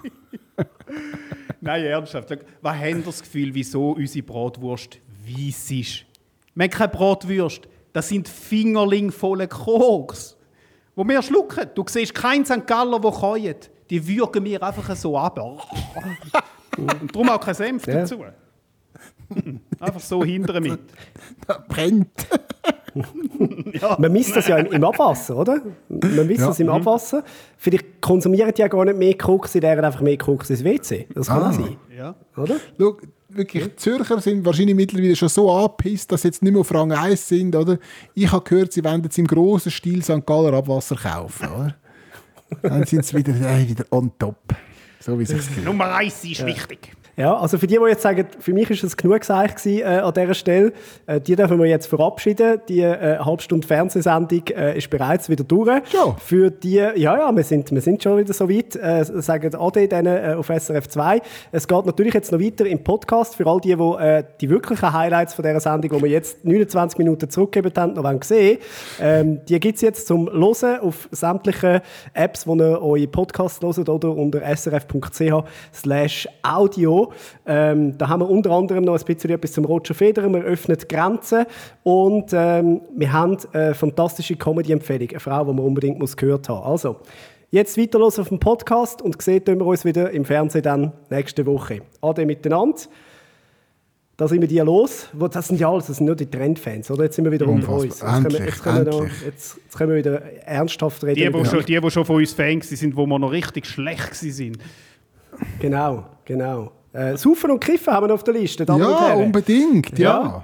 Nein, ernsthaft. Was haben Sie das Gefühl, wieso unsere Bratwurst weiss ist? Wir haben keine Bratwurst. Das sind Fingerling voller Koks. Wo wir schlucken. Du siehst keinen St. Galler, der keut. Die würgen wir einfach so ab. Und darum auch kein Senf Ja. dazu. Einfach so hindern mit. Brennt. Man misst das ja im, Abwasser, oder? Man misst Ja. das im Abwasser. Vielleicht konsumieren die ja gar nicht mehr Koks, sie leeren einfach mehr Koks ins WC. Das kann Ah. auch sein, Ja. oder? Schau, wirklich, die Zürcher sind wahrscheinlich mittlerweile schon so angepisst, dass sie jetzt nicht mehr auf Rang 1 sind. Oder? Ich habe gehört, sie wollen jetzt im grossen Stil St. Galler Abwasser kaufen. Oder? Dann sind sie wieder, äh, wieder on top. So wie es. Nummer eins ist wichtig. Ja, also für die, die jetzt sagen, für mich ist es genug gesagt gewesen, äh, an dieser Stelle, äh, die dürfen wir jetzt verabschieden. Die äh, Halbstunde Fernsehsendung äh, ist bereits wieder durch. Ja. Für die, ja, ja, wir sind, wir sind schon wieder so weit, äh, sagen Ade denen äh, auf SRF 2. Es geht natürlich jetzt noch weiter im Podcast für all die, die äh, die wirklichen Highlights von dieser Sendung, die wir jetzt 29 Minuten zurückgegeben haben, noch sehen ähm, Die gibt es jetzt zum Hören auf sämtlichen Apps, wo ihr eure Podcasts hört oder unter srf.ch slash audio. Ähm, da haben wir unter anderem noch ein bisschen etwas zum Roger Federer. Wir öffnen die Grenzen und ähm, wir haben eine fantastische Comedy-Empfehlung. Eine Frau, die man unbedingt muss gehört haben Also, jetzt weiter los auf dem Podcast und sehen wir uns wieder im Fernsehen dann nächste Woche. Ade miteinander. Da sind wir die los. Das sind ja alles, das sind nur die Trendfans, oder? Jetzt sind wir wieder unter uns. Jetzt können, wir- jetzt, können wir noch, jetzt, jetzt können wir wieder ernsthaft reden. Die, die, schon, die, die schon von uns Fans sind, wo wir noch richtig schlecht sind. Genau, genau. Äh, Saufen und Kiffen haben wir auf der Liste. Damen Ja, unbedingt, ja.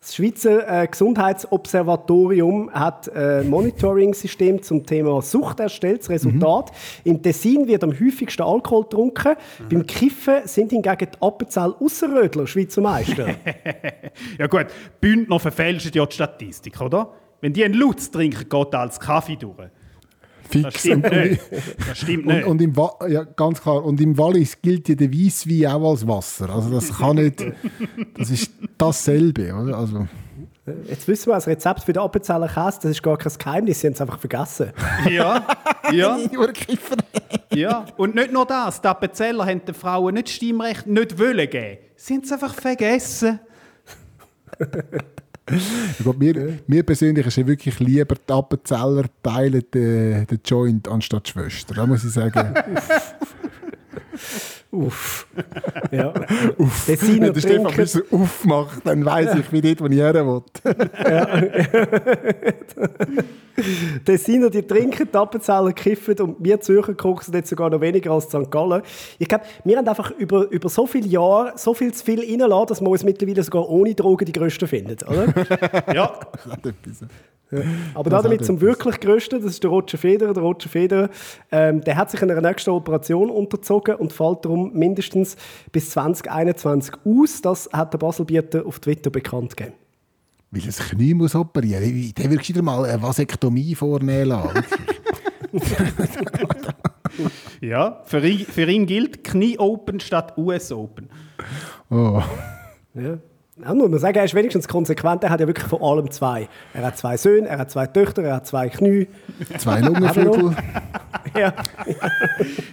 Das Schweizer äh, Gesundheitsobservatorium hat ein Monitoring-System zum Thema Sucht erstellt. Das Resultat: Im Tessin wird am häufigsten Alkohol getrunken. Beim Kiffen sind hingegen die Appenzell Ausserrödler Schweizer Meister. Ja gut, Bündner verfälschen ja die Statistik, oder? Wenn die einen Lutz trinken, geht als Kaffee durch. Das Fix. stimmt nicht. Das stimmt Und, nicht. und im Wa ja, ganz klar. Und im Wallis gilt ja der Weisswein auch als Wasser. Also das kann nicht. Das ist dasselbe, oder? Also Jetzt wissen wir, das Rezept für den Appenzeller Käse, das ist gar kein Geheimnis, sie haben es einfach vergessen. Ja, ja, ja. Und nicht nur das, die Appenzeller haben den Frauen nicht Stimmrecht nicht wollen geben. Sie haben es einfach vergessen. Mir, mir persönlich ist ja wirklich lieber die Appenzeller teilen den, den Joint anstatt die Schwester. Da muss ich sagen. Uff. Ja. Uff. Wenn der Stefan Büsser aufmacht, dann weiss ich, wie dort, wo ich her will. Tessiner, die trinken, die Appenzeller kiffen und wir Zürcher koksen jetzt sogar noch weniger als St. Gallen. Ich glaube, wir haben einfach über, über so viele Jahre so viel zu viel reingelassen, dass wir uns mittlerweile sogar ohne Drogen die Größten finden, oder? Ja, Aber Das damit zum wirklich Größten, das ist der Roger Federer. Der Roger Federer, ähm, der hat sich einer nächsten Operation unterzogen und fällt darum mindestens bis 2021 aus. Das hat der Baselbieter auf Twitter bekannt gegeben. Weil er das Knie muss operieren muss. Der würde wieder mal eine Vasektomie vornehmen lassen. ja. Für, ihn, für ihn gilt Knie Open statt US Open. Oh. Ja. Ja, muss man sagen, er ist wenigstens konsequent. Er hat ja wirklich von allem zwei. Er hat zwei Söhne, er hat zwei Töchter, er hat zwei Knie. Zwei Lungenflügel. Ja.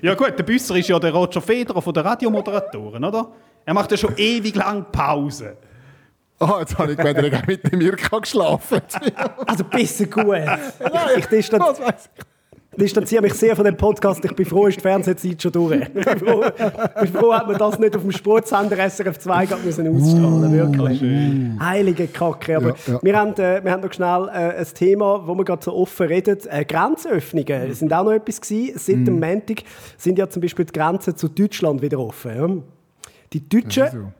Ja gut, der Büsser ist ja der Roger Federer von den Radiomoderatoren, oder? Er macht ja schon ewig lang Pause. Oh, jetzt habe ich gemeint, er hat mit dem Mirka geschlafen. Also bisschen gut. Ich, ich Das weiss ich. Distanziere mich sehr von dem Podcast. Ich bin froh, ist die Fernsehzeit schon durch. Ich bin froh, bin froh hat man das nicht auf dem Sportsender SRF 2 gehabt müssen ausstrahlen wirklich. Heilige Kacke. Aber Ja, ja. Wir, haben, äh, wir haben noch schnell äh, ein Thema, wo wir gerade so offen reden. Äh, Grenzöffnungen sind auch noch etwas gewesen. Seit Mhm. dem Montag sind ja zum Beispiel die Grenzen zu Deutschland wieder offen. Ja. Die Deutschen,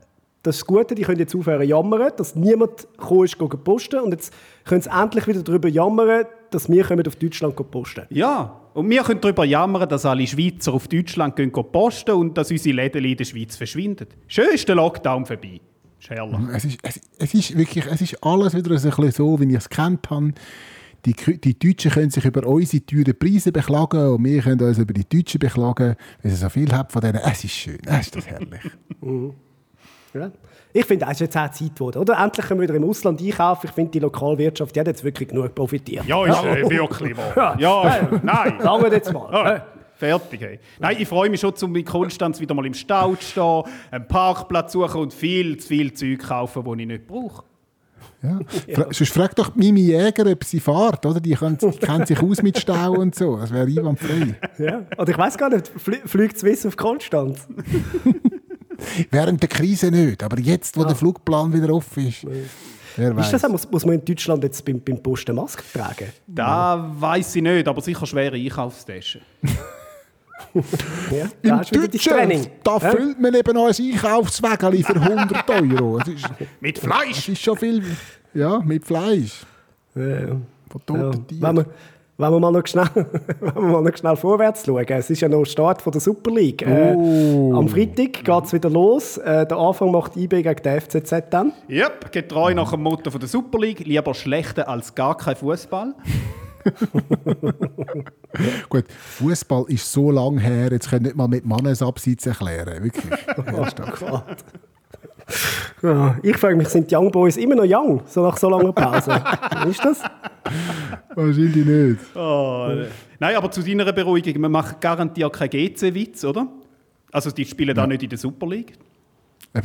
Das ist das Gute, die können jetzt aufhören zu jammern, dass niemand gekommen ist, posten. Und jetzt können sie endlich wieder darüber jammern, dass wir auf Deutschland posten Ja, und wir können darüber jammern, dass alle Schweizer auf Deutschland gehen posten und dass unsere Läden in der Schweiz verschwinden. Schön ist der Lockdown vorbei. Ist. Es ist, es, es ist wirklich, es ist alles wieder so, ein bisschen so, wie ich es kennt habe. Die, die Deutschen können sich über unsere teuren Preise beklagen und wir können uns über die Deutschen beklagen, weil sie so viel haben von denen. Es ist schön, es ist das herrlich. Ja. Ich finde, es ist jetzt auch Zeit geworden, oder? Endlich können wir wieder im Ausland einkaufen. Ich finde, die Lokalwirtschaft die hat jetzt wirklich genug profitiert. Ja, ist äh, wirklich wahr. Ja, ist- nein. Sagen wir jetzt mal. Ja, fertig. Hey. Nein, ich freue mich schon, um in Konstanz wieder mal im Stau zu stehen, einen Parkplatz suchen und viel zu viel Zeug kaufen, das ich nicht brauche. Ja. Fra Sonst frag doch Mimi Jäger, ob sie fährt, oder? Die, können, die kennt sich aus mit Stau und so. Das wäre einwandfrei. Ja. Oder ich weiß gar nicht, fl fliegt Swiss auf Konstanz? Während der Krise nicht, aber jetzt, wo der Flugplan wieder offen ist. Wer Ist das auch, muss, muss man in Deutschland jetzt beim, beim Posten Maske tragen? Da weiß ich nicht, aber sicher schwere Einkaufstaschen. Ja, Im. Deutschen, da Ja? füllt man eben noch ein Einkaufswägeli für 100 Euro. Ist, Mit Fleisch! ist schon viel, ja, mit Fleisch. Ja, ja. Von Ja. toten Tieren. Wenn, man, Wenn wir mal noch schnell, wenn wir mal noch schnell vorwärts schauen. Es ist ja noch Start von der Super League. Äh, am Freitag geht es wieder los. Äh, der Anfang macht IB gegen den FCZ dann. Yep, getreu nach dem Motto von der Super League. Lieber schlechter als gar kein Fußball. Gut, Fußball ist so lang her, jetzt können nicht mal mit Mannesabseits erklären. Wirklich. Ja, ich frage mich, sind die Young Boys immer noch young, so nach so langer Pause? ist das? Wahrscheinlich nicht. Oh, Nein, aber zu deiner Beruhigung, man macht garantiert keinen GC-Witz, oder? Also die spielen da nicht in der Super League.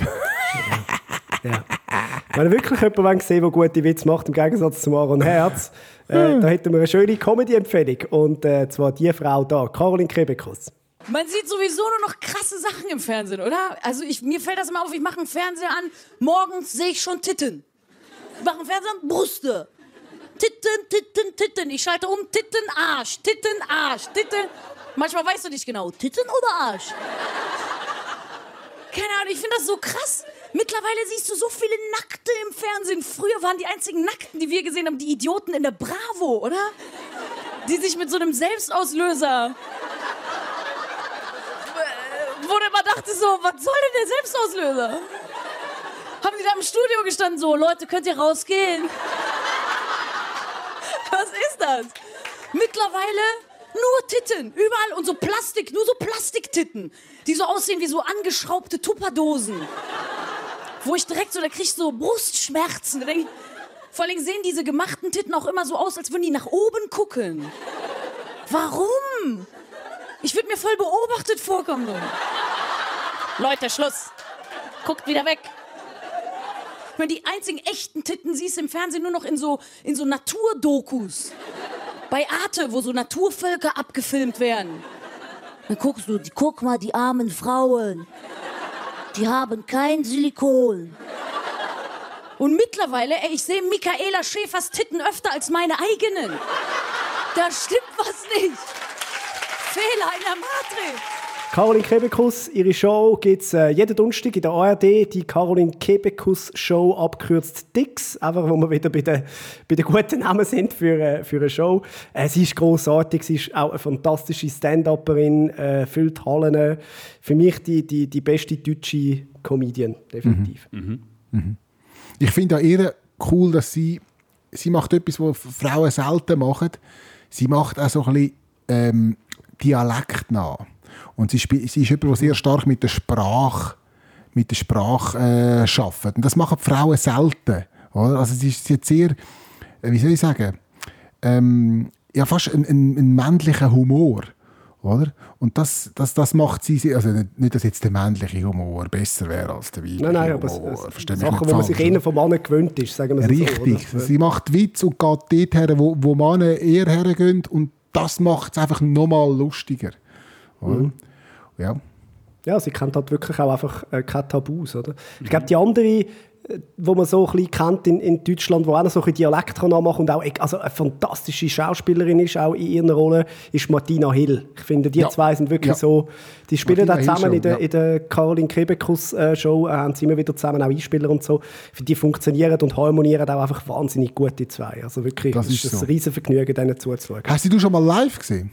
Ja. Wenn wirklich jemanden gesehen der gute Witze macht, im Gegensatz zu Aaron Herz, äh, da hätten wir eine schöne Comedy-Empfehlung. Und äh, zwar die Frau da, Caroline Kebekus. Man sieht sowieso nur noch krasse Sachen im Fernsehen, oder? Also ich, mir fällt das immer auf, ich mache einen Fernseher an, morgens sehe ich schon Titten. Ich mache einen Fernseher an, Brüste. Titten, Titten, Titten. Ich schalte um, Titten, Arsch, Titten, Arsch, Titten. Manchmal weißt du nicht genau, Titten oder Arsch. Keine Ahnung, ich finde das so krass. Mittlerweile siehst du so viele Nackte im Fernsehen. Früher waren die einzigen Nackten, die wir gesehen haben, die Idioten in der Bravo, oder? Die sich mit so einem Selbstauslöser wo du immer dachte so, was soll denn der Selbstauslöser? Haben die da im Studio gestanden so, Leute, könnt ihr rausgehen? Was ist das? Mittlerweile nur Titten, überall und so Plastik, nur so Plastiktitten, die so aussehen wie so angeschraubte Tupperdosen. Wo ich direkt so, da krieg ich so Brustschmerzen. Da denk ich, vor allem sehen diese gemachten Titten auch immer so aus, als würden die nach oben gucken. Warum? Voll beobachtet vorkommen. Du. Leute, Schluss. Guckt wieder weg. Ich meine, die einzigen echten Titten siehst du im Fernsehen nur noch in so, in so Naturdokus. Bei Arte, wo so Naturvölker abgefilmt werden. Dann guckst du, die, guck mal, die armen Frauen. Die haben kein Silikon. Und mittlerweile, ey, ich sehe Michaela Schäfers Titten öfter als meine eigenen. Da stimmt was nicht. Fehler in der Matrix. Caroline Kebekus, ihre Show gibt es äh, jeden Donnerstag in der ARD, die Caroline Kebekus Show, abgekürzt DIX, einfach wo wir wieder bei den, bei den guten Namen sind für, äh, für eine Show. Äh, sie ist großartig, sie ist auch eine fantastische Stand-Upperin, äh, füllt Hallen. Für mich die, die, die beste deutsche Comedian, definitiv. Mhm. Ich finde auch eher cool, dass sie, sie macht etwas, was Frauen selten machen. Sie macht auch so ein bisschen ähm, Dialekt nach. Und sie, sie ist jemand, der sehr stark mit der Sprache mit der Sprache äh, arbeitet. Und das machen die Frauen selten. Oder? Also sie, sie hat sehr, äh, wie soll ich sagen, ähm, ja, fast einen, einen, einen männlichen Humor. Oder? Und das, das, das macht sie, also nicht, nicht, dass jetzt der männliche Humor besser wäre als der weibliche Nein, nein, aber Humor. es, es, Sachen, wo man sich eher vom Mann gewöhnt ist, sagen wir Richtig. so. oder? Sie macht Witz und geht dort her, wo, wo Männer eher hergehen. Und das macht es einfach nochmal lustiger. Mhm. Ja. Ja, sie kennt halt wirklich auch einfach äh, keine Tabus, oder? Ich glaube, die andere, wo man so ein bisschen kennt in, in Deutschland, wo auch noch so ein Dialekt kann nachmachen und auch also eine fantastische Schauspielerin ist, auch in ihrer Rolle, ist Martina Hill. Ich finde, die Ja. zwei sind wirklich Ja. so, die spielen Martina auch zusammen in der, ja. in der Caroline Kebekus äh, Show, äh, haben sie immer wieder zusammen auch Einspieler und so. Die funktionieren und harmonieren auch einfach wahnsinnig gut, die zwei. Also wirklich, Das ist ist so. ein riesen Vergnügen, denen zuzuschauen. Hast du schon mal live gesehen?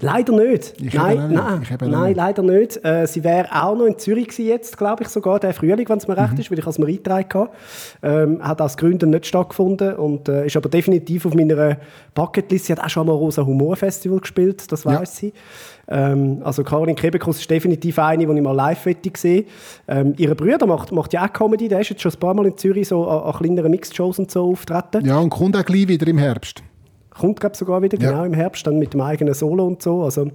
Leider nicht. Ich nein, nein, Ich nein leider nicht. Äh, sie wäre auch noch in Zürich gewesen jetzt, glaube ich sogar, der Frühling, wenn es mir Mhm. recht ist, weil ich es mir eingetragen habe. Ähm, hat aus Gründen nicht stattgefunden und äh, ist aber definitiv auf meiner Bucketlist. Sie hat auch schon mal Rosa Humor Festival gespielt, das Ja. weiß sie. Ähm, also Caroline Kebekus ist definitiv eine, die ich mal live möchte sehen. Ähm, ihre Brüder macht, macht ja auch Comedy, der ist jetzt schon ein paar Mal in Zürich so an, an kleineren Mixed-Shows und so auftreten. Ja, und kommt auch gleich wieder im Herbst. Kommt, glaube sogar wieder, Ja. genau im Herbst, dann mit dem eigenen Solo und so. Also,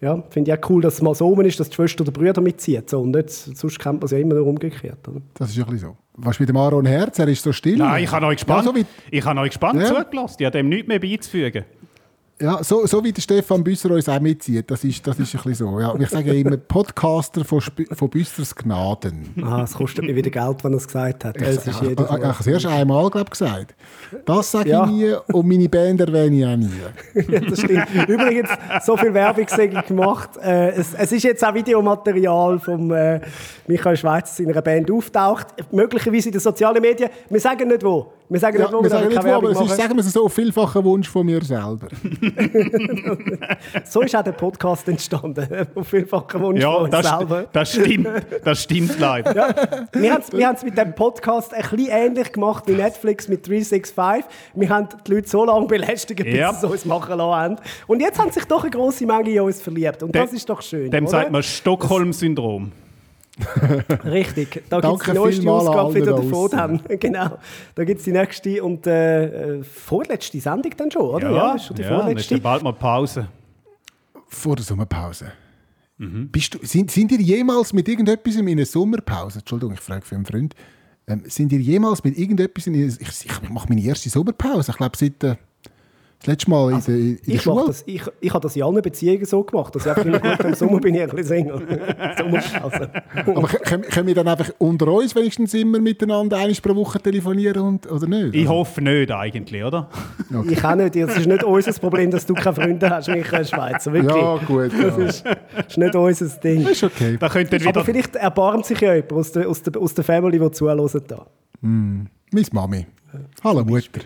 ja, finde ich auch cool, dass es mal so rum ist, dass die Schwester oder Brüder mitzieht. So. Und nicht, sonst kennt man es ja immer nur umgekehrt. Oder? Das ist ein bisschen so. Was mit dem Aaron Herz? Er ist so still. Nein, ich habe euch gespannt, Ja, so wie, ich habe euch gespannt Ja. zugelassen. Ich habe dem nichts mehr beizufügen. Ja, so, so wie der Stefan Büsser uns auch mitzieht. Das ist, das ist ein bisschen so. Ja, ich sage immer Podcaster von, Sp von Büssers Gnaden. Ah, es kostet mir wieder Geld, wenn er es gesagt hat. Es ist Ich, ich, jedes ich, Mal- habe es erst einmal glaub, gesagt. Das sage Ja. ich nie und meine Band erwähne ich auch nie. Ja, das stimmt. Übrigens, so viel Werbung gemacht. Äh, es, es ist jetzt auch Videomaterial von äh, Michael Schweizer seiner Band auftaucht. Möglicherweise in den sozialen Medien. Wir sagen nicht wo. Wir sagen Ja, nicht, wo wir wir sagen nicht wo, aber es ist, sagen wir es so, vielfacher Wunsch von mir selber. So ist auch der Podcast entstanden. Auf vielfachen Wunsch Ja, von uns das, selber. das stimmt. Das stimmt leider. Wir haben es mit dem Podcast ein bisschen ähnlich gemacht wie Netflix mit 365. Wir haben die Leute so lange belästigt, bis Ja. sie es uns machen lassen haben. Und jetzt haben sich doch eine grosse Menge in uns verliebt. Und das ist doch schön. Dem oder? sagt man Stockholm-Syndrom. Richtig. Da gibt es die neueste Ausgabe wieder da davon. Dann. Genau. Da gibt es die nächste und äh, vorletzte Sendung dann schon, oder? Ja, ist schon die ja vorletzte. dann bald mal Pause. Vor der Sommerpause. Bist du, sind, sind ihr jemals mit irgendetwas in einer Sommerpause, Entschuldigung, ich frage für einen Freund, ähm, sind ihr jemals mit irgendetwas in einer, ich, ich mache meine erste Sommerpause, ich glaube seit äh, das letzte Mal in der, in der Ich, mach Schule. das, ich, ich habe das in allen Beziehungen so gemacht, dass ich einfach im Sommer bin ich ein bisschen Single. Sommerpause. Aber können, können wir dann einfach unter uns wenigstens immer miteinander einmal pro Woche telefonieren und, oder nicht? Ich hoffe nicht eigentlich, oder? Ich auch nicht. Es ist nicht unser Problem, dass du keine Freunde hast, Michael Schweizer. Wirklich. ja, gut. Das Ja. ist, ist nicht unser Ding. ist okay. Da könnt ihr Aber wieder... vielleicht erbarmt sich ja jemand aus der, aus der, aus der Family, die zuhören da. Meine Mami. Hallo Mutter.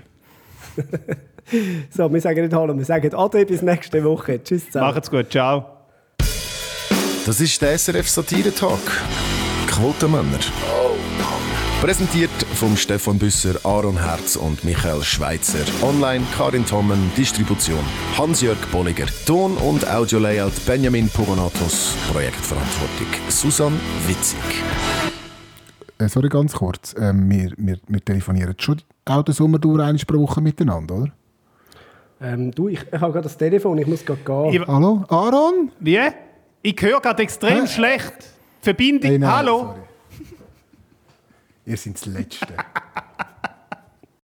So, wir sagen nicht Hallo, wir sagen Ade bis nächste Woche. Tschüss zusammen. Macht's gut, ciao. Das ist der SRF Satire Talk. Quotenmänner. Präsentiert vom Stefan Büsser, Aaron Herz und Michael Schweitzer. Online Karin Tommen, Distribution Hans-Jörg Bolliger. Ton- und Audio-Layout Benjamin Pogonatos. Projektverantwortung Susan Witzig. Äh, sorry, ganz kurz. Ähm, wir, wir, wir telefonieren schon auch den Sommer durch einmal pro Woche miteinander, oder? Ähm, du, ich, ich habe gerade das Telefon, ich muss gerade gehen. Ich- Hallo? Aaron? Wie? Ich höre gerade extrem Hä? schlecht. Verbindung, Hey, nein, hallo? sorry. Ihr seid das Letzte.